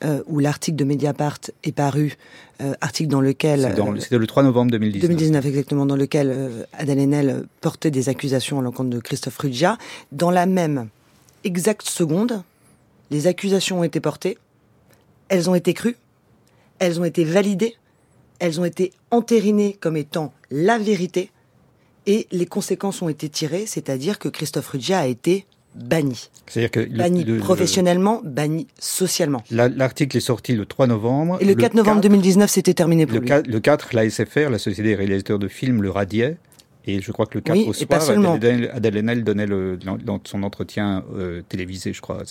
euh, où l'article de Mediapart est paru, euh, article dans lequel C'était le 3 novembre 2019. 2019 exactement, dans lequel Adèle Haenel portait des accusations à l'encontre de Christophe Ruggia. Dans la même exacte seconde, les accusations ont été portées, elles ont été crues, elles ont été validées, elles ont été entérinées comme étant la vérité, et les conséquences ont été tirées, c'est-à-dire que Christophe Ruggia a été banni. C'est-à-dire que Banni le- le- professionnellement, banni socialement. la- L'article est sorti le 3 novembre. Et le 4 novembre 4, 2019, c'était terminé pour le, lui. 4, le 4, la SFR, la Société des réalisateurs de films, le radiait. Et je crois que le 4 Oui, au soir. Adèle, Haenel donnait le, dans son entretien euh, télévisé, je crois.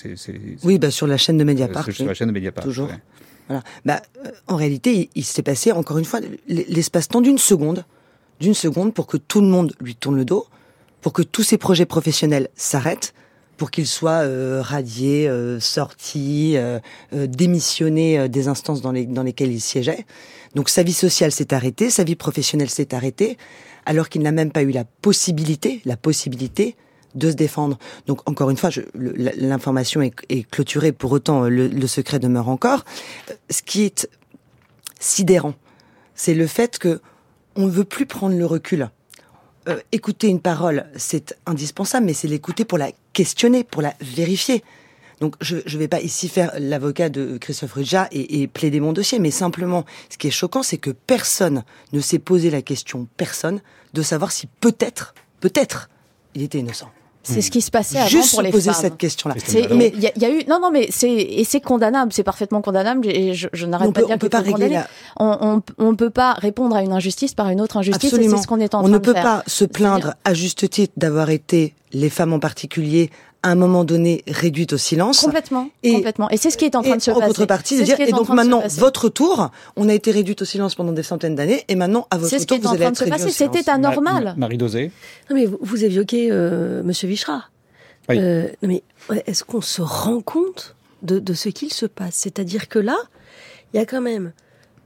Oui, bah, sur la chaîne de c'est- Mediapart. sur oui. la chaîne de Mediapart. Toujours. ouais. Voilà. Bah, euh, en réalité, il, il s'est passé encore une fois l'espace-temps d'une seconde, d'une seconde pour que tout le monde lui tourne le dos, pour que tous ses projets professionnels s'arrêtent, pour qu'il soit euh, radié, euh, sorti, euh, euh, démissionné euh, des instances dans, les, dans lesquelles il siégeait. Donc sa vie sociale s'est arrêtée, sa vie professionnelle s'est arrêtée, alors qu'il n'a même pas eu la possibilité, la possibilité de se défendre. Donc encore une fois, l'information est, clôturée, pour autant le, le secret demeure encore. Euh, Ce qui est sidérant, c'est le fait que on ne veut plus prendre le recul. Euh, écouter une parole, c'est indispensable, mais c'est l'écouter pour la questionner, pour la vérifier. Donc je ne vais pas ici faire l'avocat de Christophe Ruggia et, et plaider mon dossier, mais simplement, ce qui est choquant, c'est que personne ne s'est posé la question, personne, de savoir si peut-être, peut-être, il était innocent. C'est ce qui se passait avant Juste pour les poser femmes. cette question-là. Mais il y, y a eu non non mais c'est et c'est condamnable c'est parfaitement condamnable et je, je n'arrête on pas peut, de dire on peut pas régler la, on, on on peut pas répondre à une injustice par une autre injustice c'est ce qu'on est en On train ne de peut faire. pas se plaindre à juste titre d'avoir été, les femmes en particulier, à un moment donné réduites au silence. complètement Et- complètement et c'est ce qui est en train de se en passer contrepartie, C'est dire, et donc maintenant, votre tour, on a été réduite au silence pendant des centaines d'années, et maintenant, à votre ce tour, vous en allez train de être se réduit au passer silence. c'était anormal Ma- Marie Dosé Non, mais vous, vous évoquez euh, Monsieur Vichra. Oui. Euh, non, mais est-ce qu'on se rend compte de, de ce qu'il se passe? C'est-à-dire que là, il y a quand même,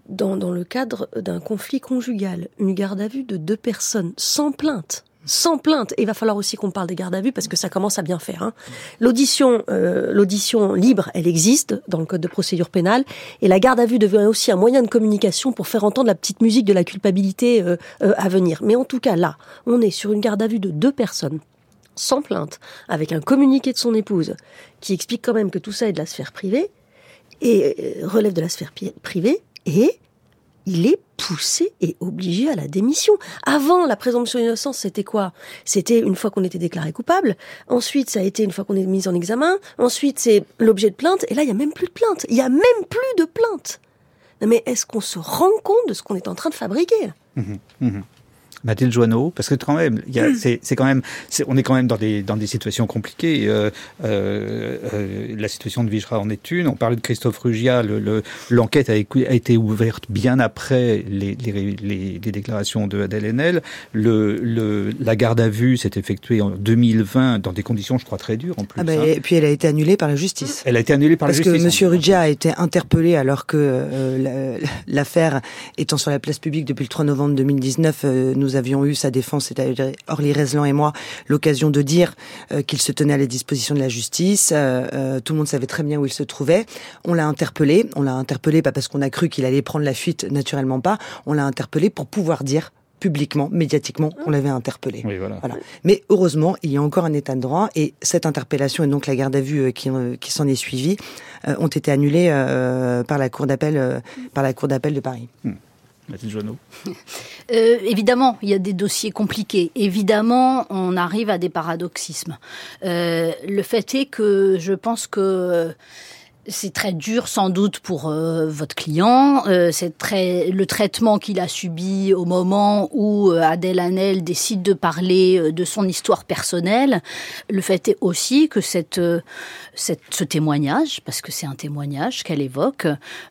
dans, dans le cadre d'un conflit conjugal, une garde à vue de deux personnes sans plainte. Sans plainte. Il va falloir aussi qu'on parle des gardes à vue parce que ça commence à bien faire. Hein. L'audition, euh, l'audition libre, elle existe dans le code de procédure pénale, et la garde à vue devient aussi un moyen de communication pour faire entendre la petite musique de la culpabilité euh, euh, à venir. Mais en tout cas, là, on est sur une garde à vue de deux personnes sans plainte, avec un communiqué de son épouse qui explique quand même que tout ça est de la sphère privée et relève de la sphère privée et il est poussé et obligé à la démission. Avant, la présomption d'innocence, c'était quoi? C'était une fois qu'on était déclaré coupable. Ensuite, ça a été une fois qu'on est mis en examen. Ensuite, c'est l'objet de plainte. Et là, il y a même plus de plainte. Il y a même plus de plainte. mais est-ce qu'on se rend compte de ce qu'on est en train de fabriquer? Mmh mmh Mathilde Joanneau, parce que quand même, mm. c'est quand même, on est quand même dans des dans des situations compliquées. Euh, euh, euh, la situation de Vigera en est une. On parlait de Christophe Rugia. L'enquête le, a, a, été ouverte bien après les, les, les, les déclarations de Adèle Haenel. Le, le, la garde à vue s'est effectuée en 2020 dans des conditions, je crois, très dures en plus. Ah bah, hein. Et puis elle a été annulée par la justice. Elle a été annulée par la justice. Parce que Monsieur Rugia a été interpellé alors que euh, l'affaire étant sur la place publique depuis le 3 novembre 2019, nous nous avions eu sa défense, c'est-à-dire Orly Rezlan et moi, l'occasion de dire euh, qu'il se tenait à la disposition de la justice. Euh, euh, tout le monde savait très bien où il se trouvait. On l'a interpellé. On l'a interpellé pas parce qu'on a cru qu'il allait prendre la fuite, naturellement pas. On l'a interpellé pour pouvoir dire publiquement, médiatiquement, on l'avait interpellé. voilà. Mais heureusement, il y a encore un état de droit et cette interpellation et donc la garde à vue qui, qui s'en est suivie ont été annulées par la cour d'appel par la cour d'appel de Paris. Hmm. Mathilde <laughs> euh, évidemment, il y a des dossiers compliqués. Évidemment, on arrive à des paradoxismes. Euh, le fait est que je pense que c'est très dur sans doute pour euh, votre client. Euh, c'est très le traitement qu'il a subi au moment où euh, Adèle Hanel décide de parler euh, de son histoire personnelle. Le fait est aussi que cette, cette ce témoignage, parce que c'est un témoignage qu'elle évoque,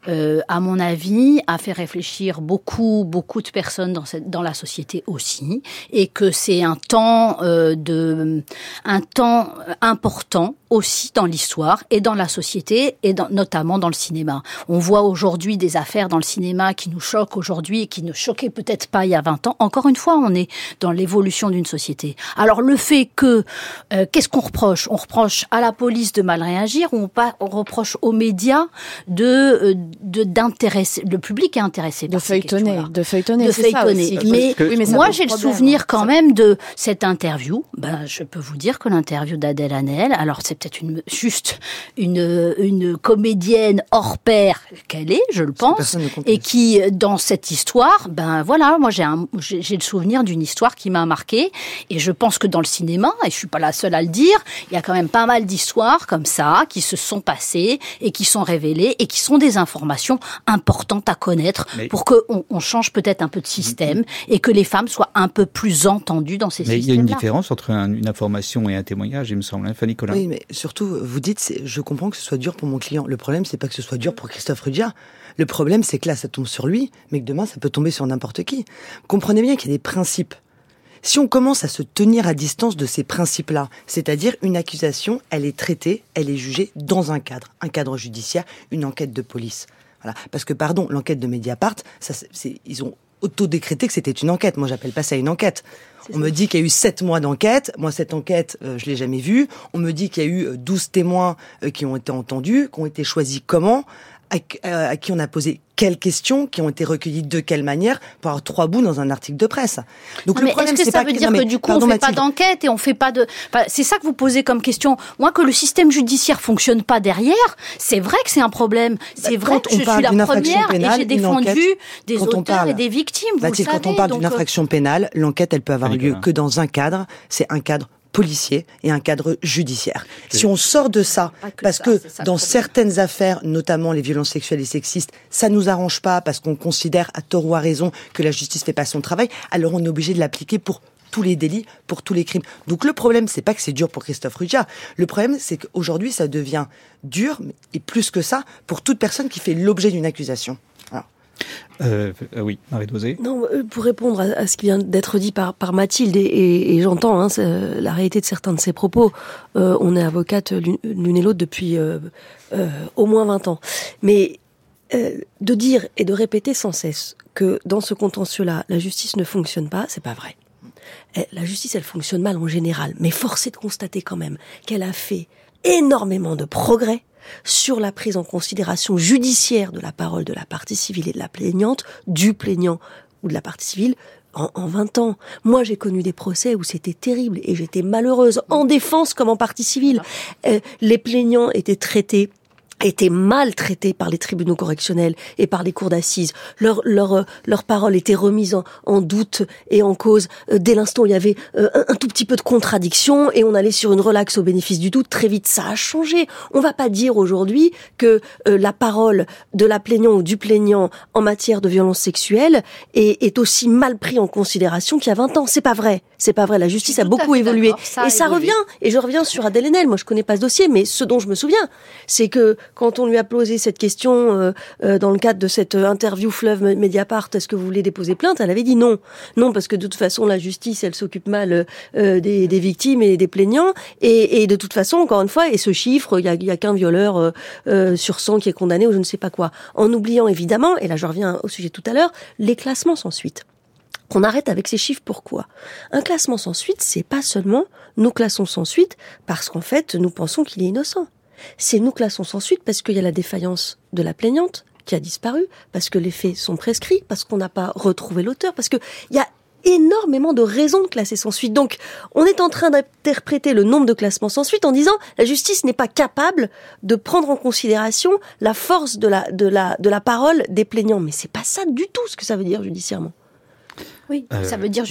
à mon avis, a fait réfléchir beaucoup beaucoup de personnes dans cette dans la société aussi, et que c'est un temps de un temps important aussi dans l'histoire et dans la société et dans, notamment dans le cinéma. On voit aujourd'hui des affaires dans le cinéma qui nous choquent aujourd'hui et qui ne choquaient peut-être pas il y a 20 ans. Encore une fois, on est dans l'évolution d'une société. Alors le fait que, euh, qu'est-ce qu'on reproche? On reproche à la police de mal réagir ou on, reproche aux médias de euh, d'intéresser, le public est intéressé de feuilletonner, de feuilletonner, de feuilletonner. Mais, mais, moi j'ai le souvenir quand même de cette interview. Ben, je peux vous dire que l'interview d'Adèle Hanel, alors c'est peut-être une, juste une, une comédienne hors pair qu'elle est, je le pense, et qui, dans cette histoire, ben voilà, moi j'ai j'ai le souvenir d'une histoire qui m'a marqué, et je pense que dans le cinéma, et je suis pas la seule à le dire, il y a quand même pas mal d'histoires comme ça qui se sont passées et qui sont révélées et qui sont des informations importantes à connaître pour qu'on on change peut-être un peu de système et que les femmes soient un peu plus entendues dans ces systèmes. Mais il y a une différence entre une information et un témoignage, il me semble, hein, Fanny Collin. Oui, mais surtout, vous dites, je comprends que ce soit dur pour mon client. Le problème, c'est pas que ce soit dur pour Christophe Rudia. Le problème, c'est que là, ça tombe sur lui, mais que demain, ça peut tomber sur n'importe qui. Comprenez bien qu'il y a des principes. Si on commence à se tenir à distance de ces principes-là, c'est-à-dire une accusation, elle est traitée, elle est jugée dans un cadre, un cadre judiciaire, une enquête de police. Voilà. Parce que, pardon, l'enquête de Mediapart, ça, ils ont auto-décrété que c'était une enquête. Moi, j'appelle pas ça une enquête. On me dit qu'il y a eu sept mois d'enquête. Moi, cette enquête, euh, je l'ai jamais vue. On me dit qu'il y a eu 12 témoins euh, qui ont été entendus, qui ont été choisis comment, à qui on a posé quelles questions qui ont été recueillies de quelle manière pour avoir trois bouts dans un article de presse. Donc le problème est-ce que ça veut dire que du coup on fait pas d'enquête et on fait pas de c'est ça que vous posez comme question. Moi que le système judiciaire fonctionne pas derrière, c'est vrai que c'est un problème. C'est vrai que je suis la première pénale, et j'ai défendu des auteurs et des victimes, vous le savez. Quand on parle d'une euh, infraction pénale, l'enquête elle peut avoir lieu que dans un cadre, c'est un cadre policier et un cadre judiciaire. Si on sort de ça, parce que dans certaines affaires, notamment les violences sexuelles et sexistes, ça nous arrange pas parce qu'on considère à tort ou à raison que la justice fait pas son travail, alors on est obligé de l'appliquer pour tous les délits, pour tous les crimes. Donc le problème, c'est pas que c'est dur pour Christophe Ruggia. Le problème, c'est qu'aujourd'hui, ça devient dur, et plus que ça, pour toute personne qui fait l'objet d'une accusation. Euh, euh, oui, Marie Dosé. Non, euh, pour répondre à, ce qui vient d'être dit par, Mathilde, et, j'entends hein, la réalité de certains de ses propos, on est avocate l'une et l'autre depuis au moins 20 ans. Mais de dire et de répéter sans cesse que dans ce contentieux-là, la justice ne fonctionne pas, c'est pas vrai. La justice, elle fonctionne mal en général, mais force est de constater quand même qu'elle a fait énormément de progrès sur la prise en considération judiciaire de la parole de la partie civile et de la plaignante, du plaignant ou de la partie civile, en, en 20 ans. Moi, j'ai connu des procès où c'était terrible et j'étais malheureuse, en défense comme en partie civile. Euh, les plaignants étaient traités étaient maltraités par les tribunaux correctionnels et par les cours d'assises. Leur, leur, euh, leur parole était remise en, en doute et en cause euh, dès l'instant où il y avait euh, un, un, tout petit peu de contradiction et on allait sur une relaxe au bénéfice du doute. Très vite, ça a changé. On va pas dire aujourd'hui que la parole de la plaignante ou du plaignant en matière de violence sexuelle est, est aussi mal pris en considération qu'il y a 20 ans. C'est pas vrai. C'est pas vrai. La justice a beaucoup évolué. et ça revient. Et je reviens sur Adèle Haenel. Moi, je connais pas ce dossier, mais ce dont je me souviens, c'est que quand on lui a posé cette question euh, euh, dans le cadre de cette interview fleuve Mediapart, est-ce que vous voulez déposer plainte Elle avait dit non, non parce que de toute façon la justice, elle s'occupe mal euh, des, des, victimes et des plaignants, et, et, de toute façon, encore une fois, et ce chiffre, il y a, y a qu'un violeur sur 100 qui est condamné ou je ne sais pas quoi, en oubliant évidemment, et là je reviens au sujet tout à l'heure, les classements sans suite qu'on arrête avec ces chiffres. Pourquoi? Un classement sans suite, c'est pas seulement nous classons sans suite parce qu'en fait nous pensons qu'il est innocent c'est nous classons sans suite parce qu'il y a la défaillance de la plaignante qui a disparu, parce que les faits sont prescrits, parce qu'on n'a pas retrouvé l'auteur, parce qu'il y a énormément de raisons de classer sans suite. Donc, on est en train d'interpréter le nombre de classements sans suite en disant la justice n'est pas capable de prendre en considération la force de la, de la, de la parole des plaignants. Mais c'est pas ça du tout ce que ça veut dire judiciairement. Oui, ça veut dire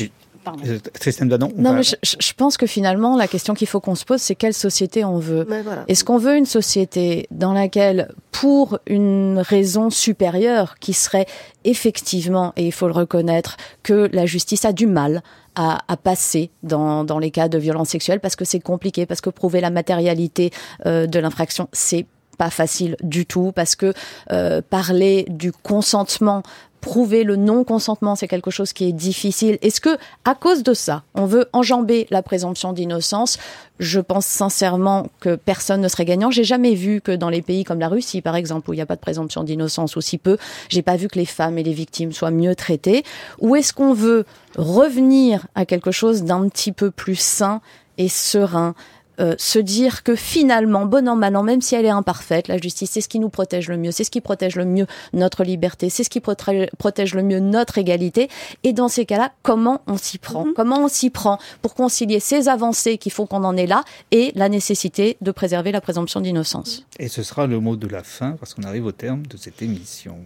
euh, Christine Danon Non, mais je, je, pense que finalement, la question qu'il faut qu'on se pose, c'est quelle société on veut. Voilà. Est-ce qu'on veut une société dans laquelle, pour une raison supérieure, qui serait effectivement, et il faut le reconnaître, que la justice a du mal à, à, passer dans, dans les cas de violence sexuelle parce que c'est compliqué, parce que prouver la matérialité euh, de l'infraction, c'est pas facile du tout parce que euh, parler du consentement prouver le non-consentement, c'est quelque chose qui est difficile. Est-ce que, à cause de ça, on veut enjamber la présomption d'innocence? Je pense sincèrement que personne ne serait gagnant. J'ai jamais vu que dans les pays comme la Russie, par exemple, où il n'y a pas de présomption d'innocence ou si peu, j'ai pas vu que les femmes et les victimes soient mieux traitées. Ou est-ce qu'on veut revenir à quelque chose d'un petit peu plus sain et serein? Euh, se dire que finalement, bon an, mal an, même si elle est imparfaite, la justice, c'est ce qui nous protège le mieux, c'est ce qui protège le mieux notre liberté, c'est ce qui protège le mieux notre égalité. Et dans ces cas-là, comment on s'y prend? Mhm. Comment on s'y prend pour concilier ces avancées qui font qu'on en est là et la nécessité de préserver la présomption d'innocence? Et ce sera le mot de la fin parce qu'on arrive au terme de cette émission.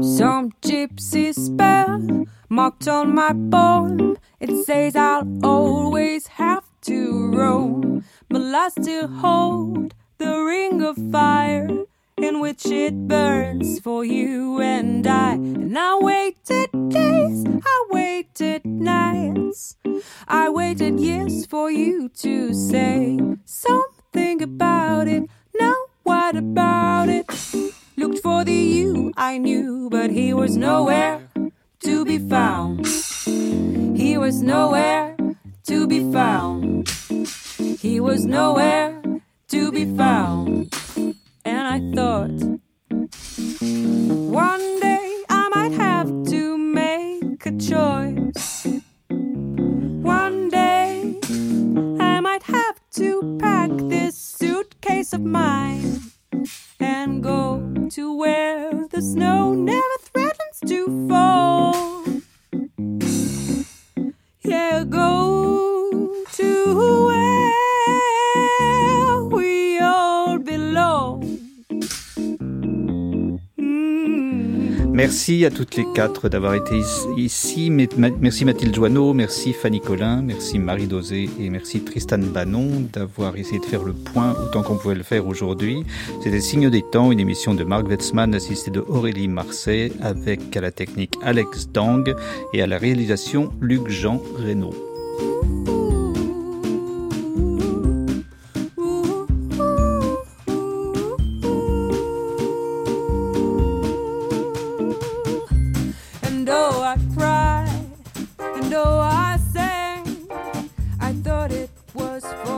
Some gypsy spell marked on my bone. It says I'll always have to roam, but I still hold the ring of fire in which it burns for you and I. And I waited days, I waited nights, I waited years for you to say something about it. Now, what about it? Looked for the you I knew, but he was nowhere to be found. He was nowhere to be found. He was nowhere to be found. And I thought, À toutes les quatre d'avoir été ici. Merci Mathilde Joanneau, merci Fanny Collin, merci Marie Dosé et merci Tristan Bannon d'avoir essayé de faire le point autant qu'on pouvait le faire aujourd'hui. C'était Signe des temps, une émission de Marc Wetzmann assistée de Aurélie Marseille avec à la technique Alex Dang et à la réalisation Luc-Jean Reynaud.